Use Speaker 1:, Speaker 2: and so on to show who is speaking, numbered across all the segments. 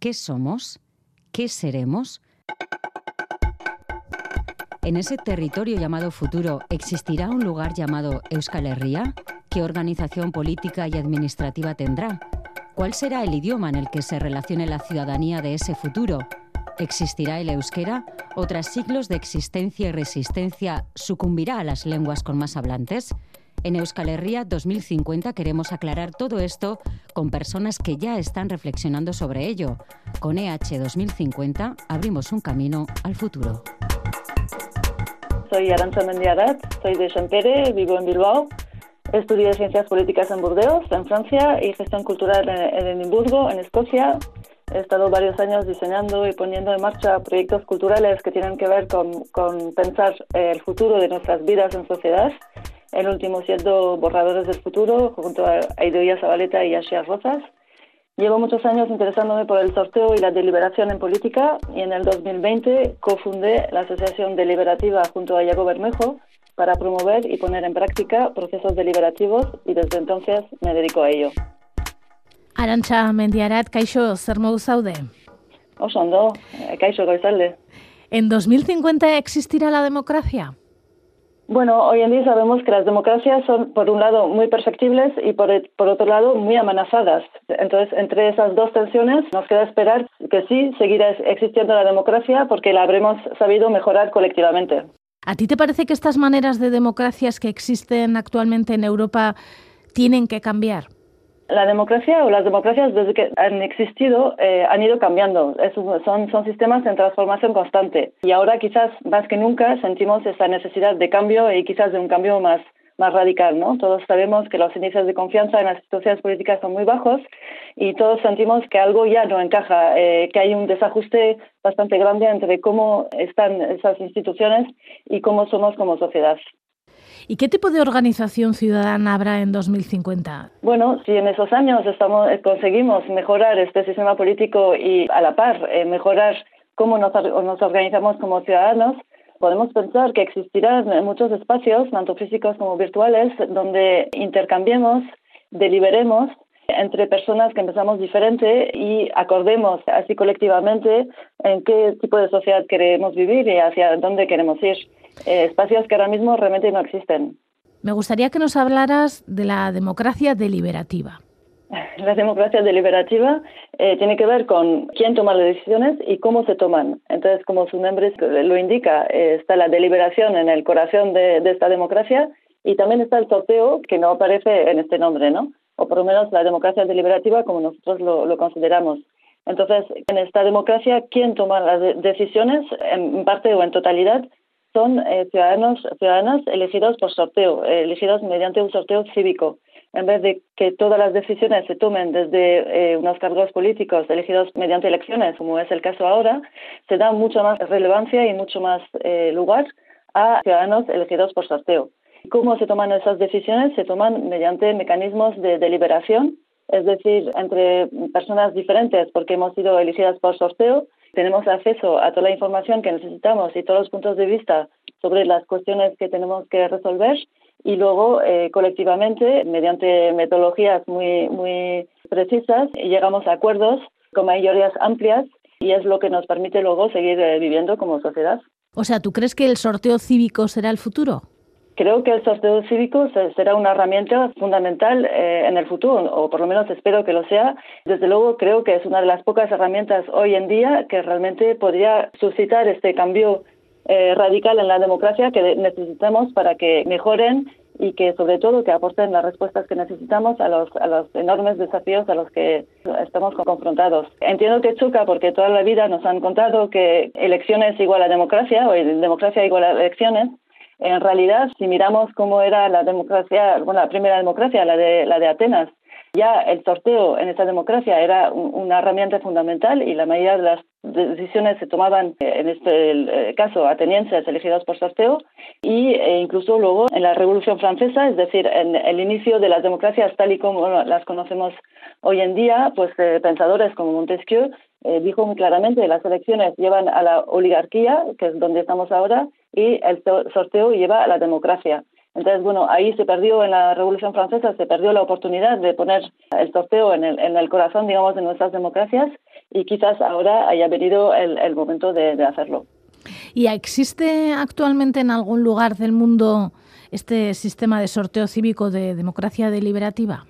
Speaker 1: ¿Qué somos? ¿Qué seremos? En ese territorio llamado futuro, ¿existirá un lugar llamado Euskal Herria? ¿Qué organización política y administrativa tendrá? ¿Cuál será el idioma en el que se relacione la ciudadanía de ese futuro? ¿Existirá el euskera? ¿O tras siglos de existencia y resistencia sucumbirá a las lenguas con más hablantes? En Euskal Herria 2050 queremos aclarar todo esto con personas que ya están reflexionando sobre ello. Con EH 2050 abrimos un camino al futuro.
Speaker 2: Soy Arancha Mendiarat, soy de Champere, vivo en Bilbao. Estudié Ciencias Políticas en Burdeos, en Francia, y Gestión Cultural en Edimburgo, en Escocia. He estado varios años diseñando y poniendo en marcha proyectos culturales que tienen que ver con, con pensar el futuro de nuestras vidas en sociedad el último siendo Borradores del Futuro, junto a Aidoia Zabaleta y Asias Rosas. Llevo muchos años interesándome por el sorteo y la deliberación en política y en el 2020 cofundé la Asociación Deliberativa junto a Iago Bermejo para promover y poner en práctica procesos deliberativos y desde entonces me dedico a ello.
Speaker 3: Arantxa Mendiarat, kaixo, zer modu zaude?
Speaker 2: Oso ondo, kaixo goizalde.
Speaker 3: ¿En 2050 existirá la democracia?
Speaker 2: Bueno, hoy en día sabemos que las democracias son, por un lado, muy perfectibles y por, por, otro lado, muy amenazadas. Entonces, entre esas dos tensiones, nos queda esperar que sí, seguirá existiendo la democracia porque la habremos sabido mejorar colectivamente.
Speaker 3: ¿A ti te parece que estas maneras de democracias que existen actualmente en Europa tienen que cambiar?
Speaker 2: La democracia o las democracias desde que han existido eh, han ido cambiando. son, sistemas en transformación constante. Y ahora quizás más que nunca sentimos esa necesidad de cambio y quizás de un cambio más, más radical. ¿no? Todos sabemos que los índices de confianza en las instituciones políticas son muy bajos y todos sentimos que algo ya no encaja, eh, que hay un desajuste bastante grande entre cómo están esas instituciones y cómo somos como sociedad.
Speaker 3: ¿Y qué tipo de organización ciudadana habrá en 2050?
Speaker 2: Bueno, si en esos años estamos, eh, conseguimos mejorar este sistema político y a la par eh, mejorar cómo nos, nos organizamos como ciudadanos, podemos pensar que existirán muchos espacios, tanto físicos como virtuales, donde intercambiemos, deliberemos entre personas que empezamos diferente y acordemos así colectivamente en qué tipo de sociedad queremos vivir y hacia dónde queremos ir. Eh, espacios que ahora mismo realmente no existen.
Speaker 3: Me gustaría que nos hablaras de la democracia deliberativa.
Speaker 2: La democracia deliberativa eh, tiene que ver con quién toma las decisiones y cómo se toman. Entonces, como su nombre lo indica, eh, está la deliberación en el corazón de, esta democracia y también está el sorteo que no aparece en este nombre, ¿no? O por lo menos la democracia deliberativa como nosotros lo, lo consideramos. Entonces, en esta democracia, ¿quién toma las decisiones, en parte o en totalidad, son eh, ciudadanos ciudadanas elegidos por sorteo, elegidos mediante un sorteo cívico. En vez de que todas las decisiones se tomen desde eh, unos cargos políticos elegidos mediante elecciones, como es el caso ahora, se da mucha más relevancia y mucho más eh, lugar a ciudadanos elegidos por sorteo. ¿Cómo se toman esas decisiones? Se toman mediante mecanismos de deliberación, es decir, entre personas diferentes porque hemos sido elegidas por sorteo tenemos acceso a toda la información que necesitamos y todos los puntos de vista sobre las cuestiones que tenemos que resolver y luego eh, colectivamente, mediante metodologías muy, muy precisas, llegamos a acuerdos con mayorías amplias y es lo que nos permite luego seguir eh, viviendo como sociedad.
Speaker 3: O sea, ¿tú crees que el sorteo cívico será el futuro?
Speaker 2: Creo que el sorteo cívico será una herramienta fundamental eh, en el futuro, o por lo menos espero que lo sea. Desde luego, creo que es una de las pocas herramientas hoy en día que realmente podría suscitar este cambio eh, radical en la democracia que necesitamos para que mejoren y que sobre todo que aporten las respuestas que necesitamos a los, a los enormes desafíos a los que estamos confrontados. Entiendo que choca porque toda la vida nos han contado que elecciones igual a democracia o democracia igual a elecciones en realidad, si miramos cómo era la democracia, bueno, la primera democracia, la de, la de Atenas, ya el sorteo en esta democracia era una herramienta fundamental y la mayoría de las decisiones se tomaban, eh, en este eh, caso, atenienses elegidos por sorteo y e incluso luego en la Revolución Francesa, es decir, en el inicio de las democracias tal y como las conocemos hoy en día, pues pensadores como Montesquieu dijo muy claramente las elecciones llevan a la oligarquía, que es donde estamos ahora, y el sorteo lleva a la democracia. Entonces, bueno, ahí se perdió en la Revolución Francesa, se perdió la oportunidad de poner el sorteo en el, en el corazón, digamos, de nuestras democracias y quizás ahora haya venido el, momento de, de hacerlo.
Speaker 3: ¿Y existe actualmente en algún lugar del mundo este sistema de sorteo cívico de democracia deliberativa?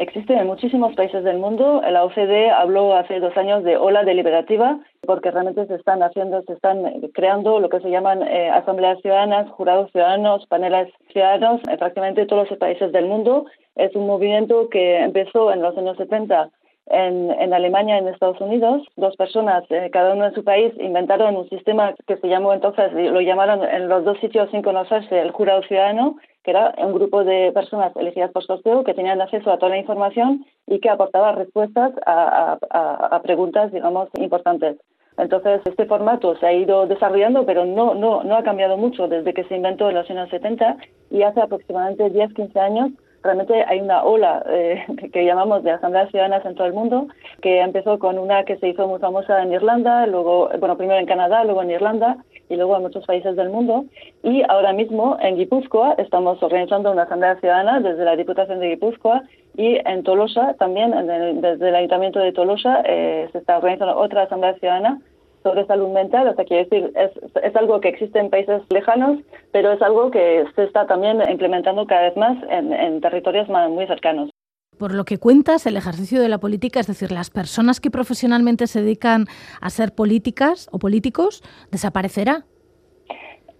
Speaker 2: Existe en muchísimos países del mundo. La OCDE habló hace dos años de ola deliberativa porque realmente se están haciendo, se están creando lo que se llaman eh, asambleas ciudadanas, jurados ciudadanos, paneles ciudadanos en prácticamente todos los países del mundo. Es un movimiento que empezó en los años 70 en, en, Alemania en Estados Unidos. Dos personas, eh, cada uno en su país, inventaron un sistema que se llamó entonces, lo llamaron en los dos sitios sin conocerse, el jurado ciudadano, que era un grupo de personas elegidas por sorteo que tenían acceso a toda la información y que aportaba respuestas a, a, a preguntas, digamos, importantes. Entonces, este formato se ha ido desarrollando, pero no, no, no ha cambiado mucho desde que se inventó en los años 70 y hace aproximadamente 10-15 años realmente hay una ola eh, que llamamos de asambleas ciudadanas en todo el mundo, que empezó con una que se hizo muy famosa en Irlanda, luego, bueno, primero en Canadá, luego en Irlanda y luego en muchos países del mundo. Y ahora mismo en Guipúzcoa estamos organizando una asamblea ciudadana desde la Diputación de Guipúzcoa y en Tolosa también, desde el Ayuntamiento de Tolosa, eh, se está organizando otra asamblea ciudadana sobre salud mental, o sea, quiero decir, es, es algo que existe en países lejanos, pero es algo que se está también implementando cada vez más en, en territorios muy cercanos.
Speaker 3: Por lo que cuentas, el ejercicio de la política, es decir, las personas que profesionalmente se dedican a ser políticas o políticos, desaparecerá.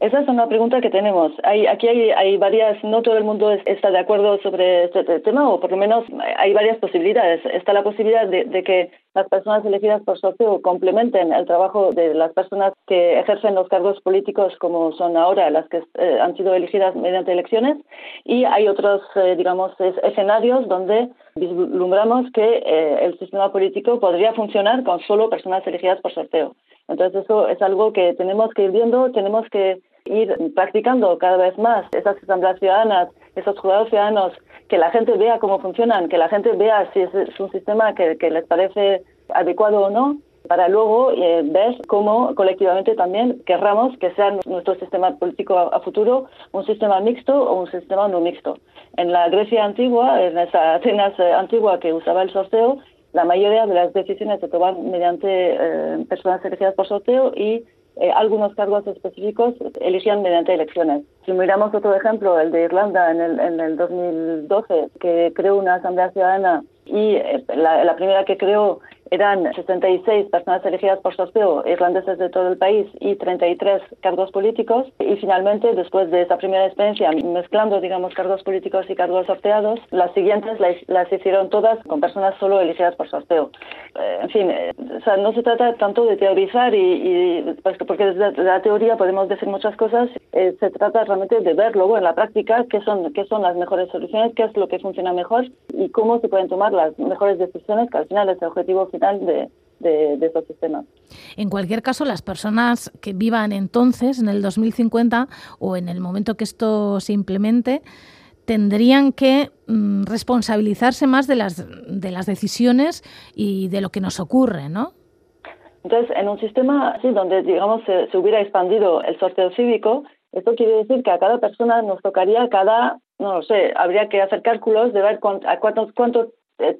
Speaker 2: Esa es una pregunta que tenemos. Hay, aquí hay, varias, no todo el mundo está de acuerdo sobre este tema, o por lo menos hay varias posibilidades. Está la posibilidad de, que las personas elegidas por sorteo complementen el trabajo de las personas que ejercen los cargos políticos como son ahora las que eh, han sido elegidas mediante elecciones. Y hay otros, eh, digamos, escenarios donde vislumbramos que eh, el sistema político podría funcionar con solo personas elegidas por sorteo. Entonces eso es algo que tenemos que ir viendo, tenemos que ir practicando cada vez más esas asambleas ciudadanas, esos jurados ciudadanos, que la gente vea cómo funcionan, que la gente vea si es, un sistema que, les parece adecuado o no, para luego eh, ver cómo colectivamente también querramos que sea nuestro sistema político a, futuro un sistema mixto o un sistema no mixto. En la Grecia antigua, en esa Atenas eh, antigua que usaba el sorteo, la mayoría de las decisiones se toman mediante eh, personas elegidas por sorteo y eh, algunos cargos específicos eligían mediante elecciones. Si miramos otro ejemplo, el de Irlanda en el, en el 2012, que creó una asamblea ciudadana y eh, la, la primera que creó eran 66 personas elegidas por sorteo irlandeses de todo el país y 33 cargos políticos. Y finalmente, después de esa primera experiencia, mezclando, digamos, cargos políticos y cargos sorteados, las siguientes las, hicieron todas con personas solo elegidas por sorteo. Eh, en fin, eh, o sea, no se trata tanto de teorizar y, pues, porque desde la teoría podemos decir muchas cosas, eh, se trata realmente de ver luego en la práctica qué son, qué son las mejores soluciones, qué es lo que funciona mejor y cómo se pueden tomar las mejores decisiones, que al final es el objetivo final de, de, esos sistemas.
Speaker 3: En cualquier caso, las personas que vivan entonces, en el 2050 o en el momento que esto se implemente, tendrían que mm, responsabilizarse más de las, de las decisiones y de lo que nos ocurre, ¿no?
Speaker 2: Entonces, en un sistema así, donde, digamos, se, hubiera expandido el sorteo cívico, esto quiere decir que a cada persona nos tocaría cada, no lo sé, habría que hacer cálculos de ver a cuántos, cuántos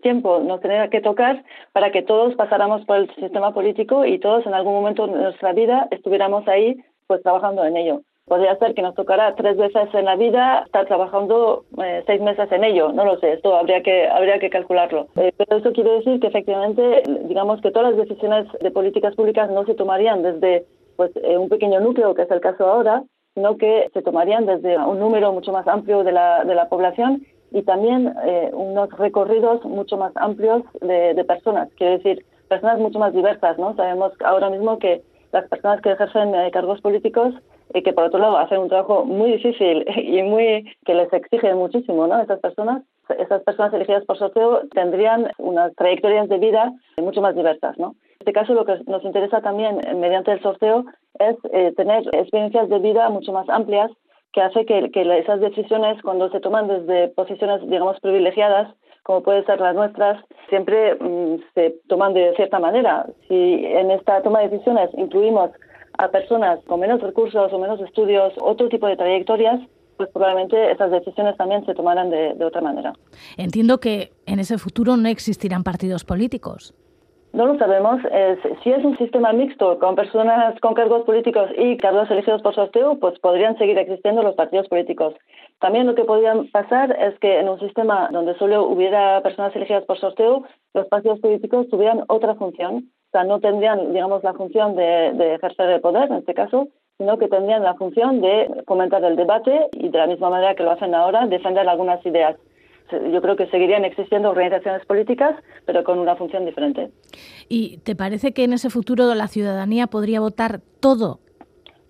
Speaker 2: tiempo nos tenía que tocar para que todos pasáramos por el sistema político y todos en algún momento de nuestra vida estuviéramos ahí pues trabajando en ello. Podría ser que nos tocara tres veces en la vida estar trabajando eh, seis meses en ello, no lo sé, esto habría que, habría que calcularlo. Eh, pero eso quiere decir que efectivamente, digamos que todas las decisiones de políticas públicas no se tomarían desde pues, un pequeño núcleo, que es el caso ahora, sino que se tomarían desde un número mucho más amplio de la, de la población y también eh, unos recorridos mucho más amplios de, de, personas, quiero decir, personas mucho más diversas, ¿no? Sabemos ahora mismo que las personas que ejercen eh, cargos políticos y que por otro lado hacen un trabajo muy difícil y muy que les exige muchísimo, ¿no? Esas personas, esas personas elegidas por sorteo tendrían unas trayectorias de vida mucho más diversas, ¿no? En este caso lo que nos interesa también eh, mediante el sorteo es tener experiencias de vida mucho más amplias que hace que, que, esas decisiones, cuando se toman desde posiciones, digamos, privilegiadas, como pueden ser las nuestras, siempre mm, se toman de cierta manera. Si en esta toma de decisiones incluimos a personas con menos recursos o menos estudios, otro tipo de trayectorias, pues probablemente esas decisiones también se tomarán de, de otra manera.
Speaker 3: Entiendo que en ese futuro no existirán partidos políticos.
Speaker 2: No lo sabemos. si es un sistema mixto con personas con cargos políticos y cargos elegidos por sorteo, pues podrían seguir existiendo los partidos políticos. También lo que podría pasar es que en un sistema donde solo hubiera personas elegidas por sorteo, los partidos políticos tuvieran otra función. O sea, no tendrían, digamos, la función de, de ejercer el poder, en este caso, sino que tendrían la función de fomentar el debate y de la misma manera que lo hacen ahora, defender algunas ideas yo creo que seguirían existiendo organizaciones políticas, pero con una función diferente.
Speaker 3: ¿Y te parece que en ese futuro la ciudadanía podría votar todo?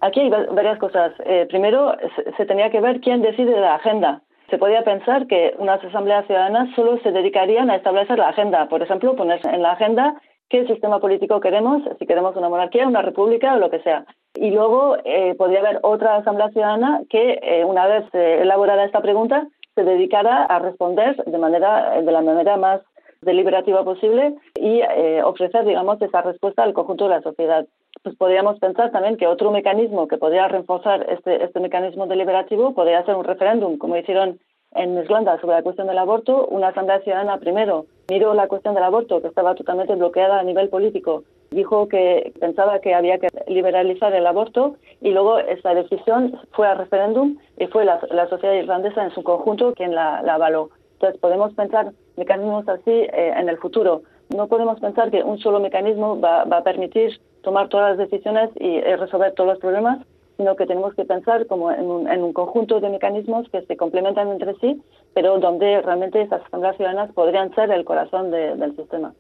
Speaker 2: Aquí hay varias cosas. Eh, primero, se, tenía que ver quién decide la agenda. Se podía pensar que unas asambleas ciudadanas solo se dedicarían a establecer la agenda. Por ejemplo, poner en la agenda qué sistema político queremos, si queremos una monarquía, una república o lo que sea. Y luego eh, podría haber otra asamblea ciudadana que, eh, una vez elaborada esta pregunta, se dedicara a responder de manera de la manera más deliberativa posible y eh, ofrecer, digamos, esa respuesta al conjunto de la sociedad. Pues podríamos pensar también que otro mecanismo que podría reforzar este, este mecanismo deliberativo podría ser un referéndum, como hicieron en Irlanda sobre la cuestión del aborto, una asamblea ciudadana primero miró la cuestión del aborto, que estaba totalmente bloqueada a nivel político, dijo que pensaba que había que liberalizar el aborto y luego esa decisión fue a referéndum y fue la, sociedad irlandesa en su conjunto quien la, avaló. Entonces podemos pensar mecanismos así eh, en el futuro. No podemos pensar que un solo mecanismo va, va a permitir tomar todas las decisiones y resolver todos los problemas, sino que tenemos que pensar como en un, conjunto de mecanismos que se complementan entre sí, pero donde realmente esas asambleas ciudadanas podrían ser el corazón del sistema.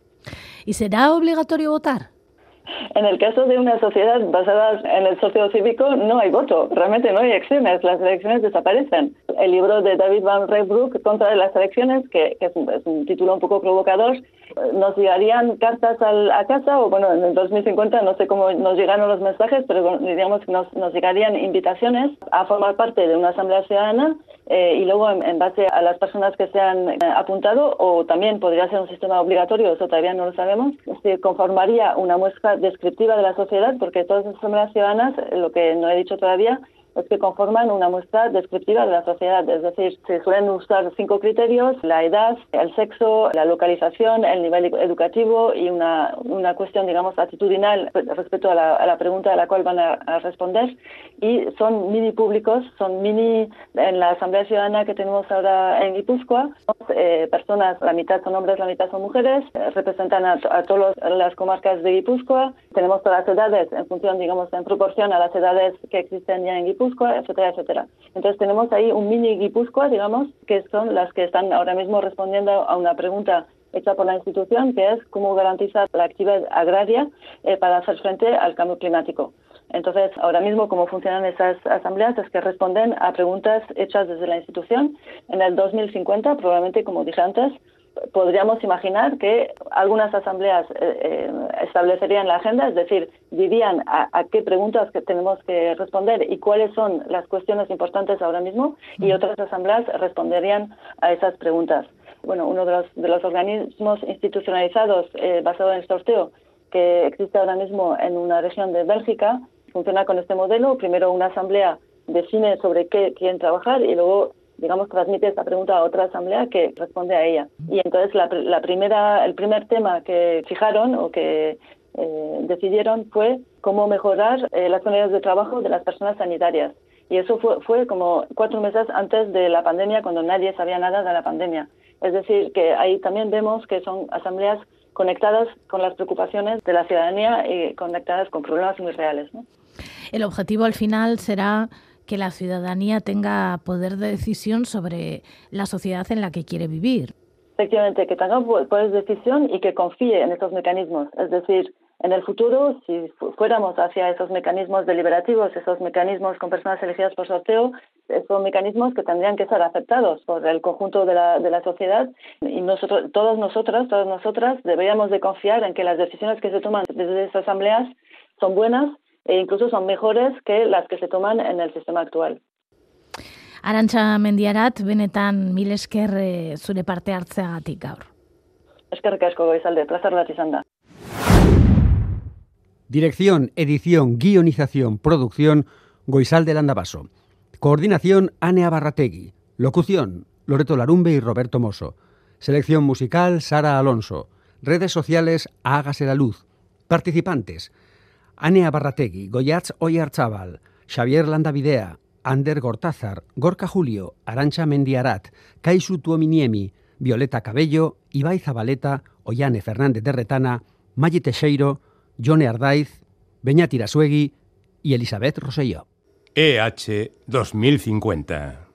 Speaker 3: ¿Y será obligatorio votar?
Speaker 2: En el caso de una sociedad basada en el socio cívico, no hay voto, realmente no hay elecciones, las elecciones desaparecen. El libro de David Van Rijbroek contra las elecciones, que, es, un, título un poco provocador, nos llegarían cartas a casa, o bueno, en el 2050 no sé cómo nos llegaron los mensajes, pero diríamos que nos, nos llegarían invitaciones a formar parte de una asamblea ciudadana eh, y luego en, base a las personas que se han eh, apuntado, o también podría ser un sistema obligatorio, eso todavía no lo sabemos, se conformaría una muestra descriptiva de la sociedad, porque todas las asambleas ciudadanas, lo que no he dicho todavía, es que conforman una muestra descriptiva de la sociedad. Es decir, se suelen usar cinco criterios, la edad, el sexo, la localización, el nivel educativo y una, una cuestión, digamos, actitudinal respecto a la, a la pregunta a la cual van a, responder. Y son mini públicos, son mini, en la Asamblea Ciudadana que tenemos ahora en Guipúzcoa, eh, personas, la mitad son hombres, la mitad son mujeres, eh, representan a, a todas las comarcas de Guipúzcoa. Tenemos todas las edades en función, digamos, en proporción a las edades que existen ya en Guipúzcoa etcétera, etcétera. Entonces tenemos ahí un mini Guipúzcoa, digamos, que son las que están ahora mismo respondiendo a una pregunta hecha por la institución, que es cómo garantizar la actividad agraria eh, para hacer frente al cambio climático. Entonces, ahora mismo, cómo funcionan esas asambleas es que responden a preguntas hechas desde la institución. En el 2050, probablemente, como dije antes, podríamos imaginar que algunas asambleas eh, eh, establecerían la agenda, es decir, dirían a, qué preguntas que tenemos que responder y cuáles son las cuestiones importantes ahora mismo, y otras asambleas responderían a esas preguntas. Bueno, uno de los, de los organismos institucionalizados eh, basado en el sorteo que existe ahora mismo en una región de Bélgica funciona con este modelo. Primero una asamblea define sobre qué quieren trabajar y luego digamos, transmite esta pregunta a otra asamblea que responde a ella. Y entonces la, la primera, el primer tema que fijaron o que eh, decidieron fue cómo mejorar eh, las condiciones de trabajo de las personas sanitarias. Y eso fue, fue como cuatro meses antes de la pandemia, cuando nadie sabía nada de la pandemia. Es decir, que ahí también vemos que son asambleas conectadas con las preocupaciones de la ciudadanía y conectadas con problemas muy reales. ¿no?
Speaker 3: El objetivo al final será que la ciudadanía tenga poder de decisión sobre la sociedad en la que quiere vivir.
Speaker 2: Efectivamente, que tenga poder de decisión y que confíe en estos mecanismos. Es decir, en el futuro, si fuéramos hacia esos mecanismos deliberativos, esos mecanismos con personas elegidas por sorteo, son mecanismos que tendrían que ser aceptados por el conjunto de la, de sociedad y nosotros, todos nosotras, todas nosotras deberíamos de confiar en que las decisiones que se toman desde estas asambleas son buenas e incluso son mejores que las que se toman en el sistema actual.
Speaker 3: Arantxa Mendiarat, benetan mil esker eh, zure parte hartzeagatik gaur.
Speaker 2: Eskerrik asko goizalde, plazar bat izan da.
Speaker 4: Dirección, edición, guionización, producción, Goizalde Landabaso. Coordinación, Anea Barrategui. Locución, Loreto Larumbe y Roberto Mosso. Selección musical, Sara Alonso. Redes sociales Hágase la Luz. Participantes. Anea Barrategui, Goyatz Oyarzábal, Xavier Landavidea, Ander Gortázar, Gorka Julio, Arancha Mendiarat, Kaisu Tuominiemi, Violeta Cabello, Ibai Zabaleta, Ollane Fernández de Retana, Maggi Teixeiro, Jone Ardaiz, Beñat Irasuegui y Elizabeth Rosselló.
Speaker 5: EH 2050